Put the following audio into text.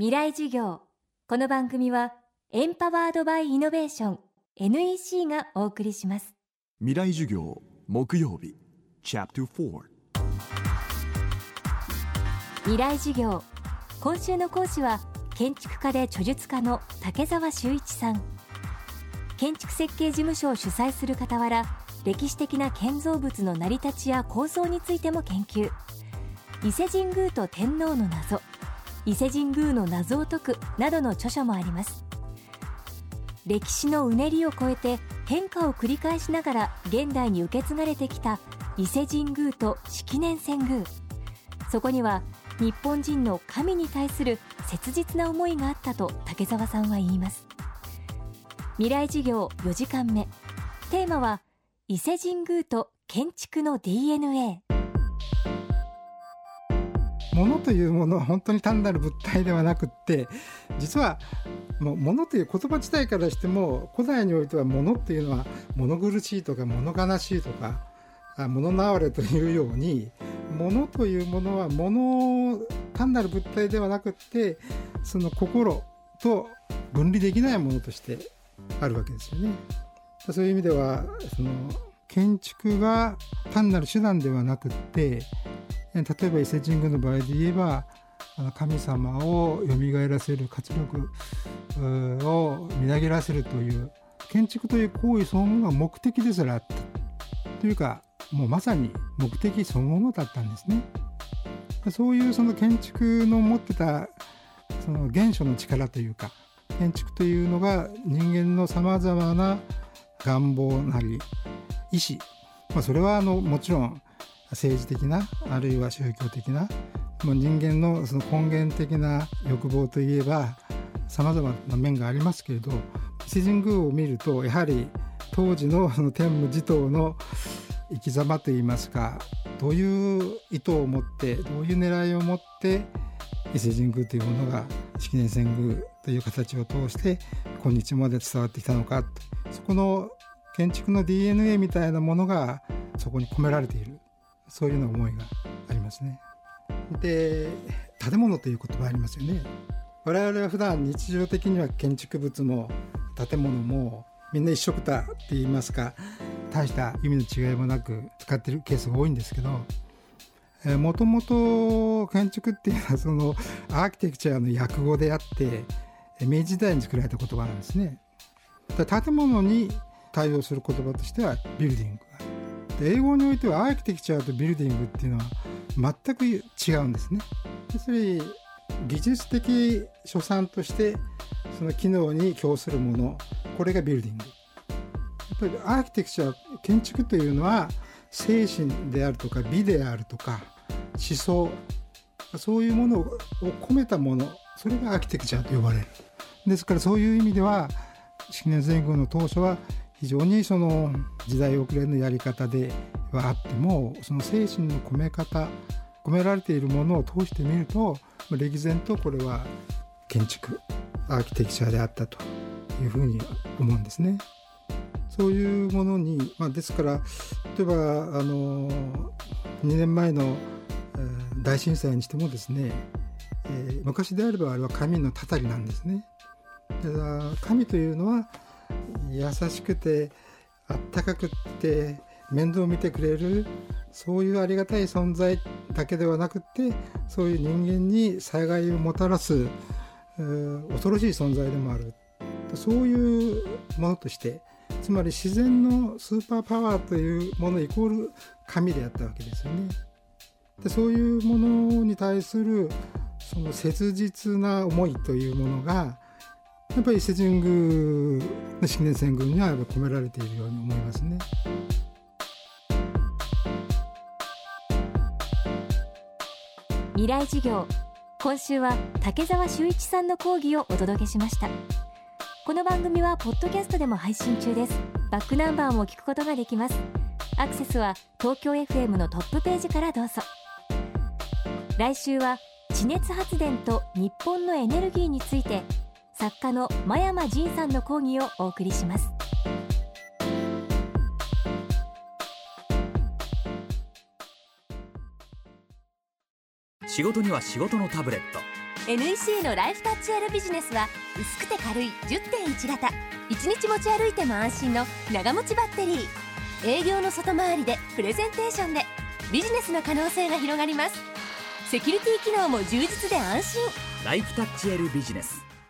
未来授業。この番組はエンパワードバイイノベーション NEC がお送りします。未来授業木曜日チャプター未来授業。今週の講師は建築家で著述家の竹澤修一さん。建築設計事務所を主催する傍ら歴史的な建造物の成り立ちや構造についても研究。伊勢神宮と天皇の謎伊勢神宮の謎を解くなどの著書もあります。歴史のうねりを超えて変化を繰り返しながら現代に受け継がれてきた伊勢神宮と式年遷宮。そこには日本人の神に対する切実な思いがあったと竹澤さんは言います。未来事業4時間目。テーマは伊勢神宮と建築の DNA 物というものは本当に単なる物体ではなくって実はもう物という言葉自体からしても古代においては物っていうのは物苦しいとか物悲しいとか物の哀れというように物というものは物単なる物体ではなくってその心と分離できないものとしてあるわけですよね。そういう意味ではその建築が単なる手段ではなくって例えば伊勢神宮の場合で言えば神様を蘇らせる活力をみなぎらせるという建築という行為そのものが目的ですらあったというかもうまさに目的そのものだったんですね。そういうその建築の持ってたその原初の力というか建築というのが人間のさまざまな願望なり意志、まあ、それはあのもちろん政治的なあるいは宗教的なもう人間のその根源的な欲望といえばさまざまな面がありますけれど伊勢神宮を見るとやはり当時のその天武地頭の生き様といいますかどういう意図を持ってどういう狙いを持って伊勢神宮というものが式年遷宮という形を通して今日まで伝わってきたのかそこの建築の DNA みたいなものがそこに込められているそういうような思いがありますね。で建物という言葉ありますよね。我々は普段日常的には建築物も建物もみんな一緒くたって言いますか大した意味の違いもなく使ってるケースが多いんですけどもともと建築っていうのはそのアーキテクチャの訳語であって明治時代に作られた言葉なんですね。建物に対応する言葉としてはビルディング英語においてはアーキテクチャーとビルディングっていうのは全く違うんですね。要するに技術的所産としてその機能に供するものこれがビルディング。やっぱりアーキテクチャー建築というのは精神であるとか美であるとか思想そういうものを込めたものそれがアーキテクチャーと呼ばれる。ですからそういう意味では式年前後の当初は非常にその時代遅れのやり方ではあってもその精神の込め方込められているものを通してみると歴然とこれは建築アーキテクチャであったというふうに思うんですね。そういうものに、まあ、ですから例えばあの2年前の、大震災にしてもですね、えー、昔であればあれは神のたたりなんですね。神というのは優しくてあったかくって面倒見てくれるそういうありがたい存在だけではなくってそういう人間に災害をもたらす恐ろしい存在でもあるそういうものとしてつまり自然のスーパーパワーというものイコール神であったわけですよね。でそういうものに対するその切実な思いというものがやっぱり伊勢神宮の式年遷宮にはやっぱ込められているように思いますね。未来授業今週は竹澤修一さんの講義をお届けしました。この番組はポッドキャストでも配信中です。バックナンバーも聞くことができます。アクセスは東京 FM のトップページからどうぞ。来週は地熱発電と日本のエネルギーについて作家の真山仁さんの講義をお送りします。仕事には仕事のタブレット。NEC のライフタッチ R ビジネスは薄くて軽い10.1型。1日持ち歩いても安心の長持ちバッテリー。営業の外回りでプレゼンテーションで。ビジネスの可能性が広がります。セキュリティ機能も充実で安心。ライフタッチ L ビジネス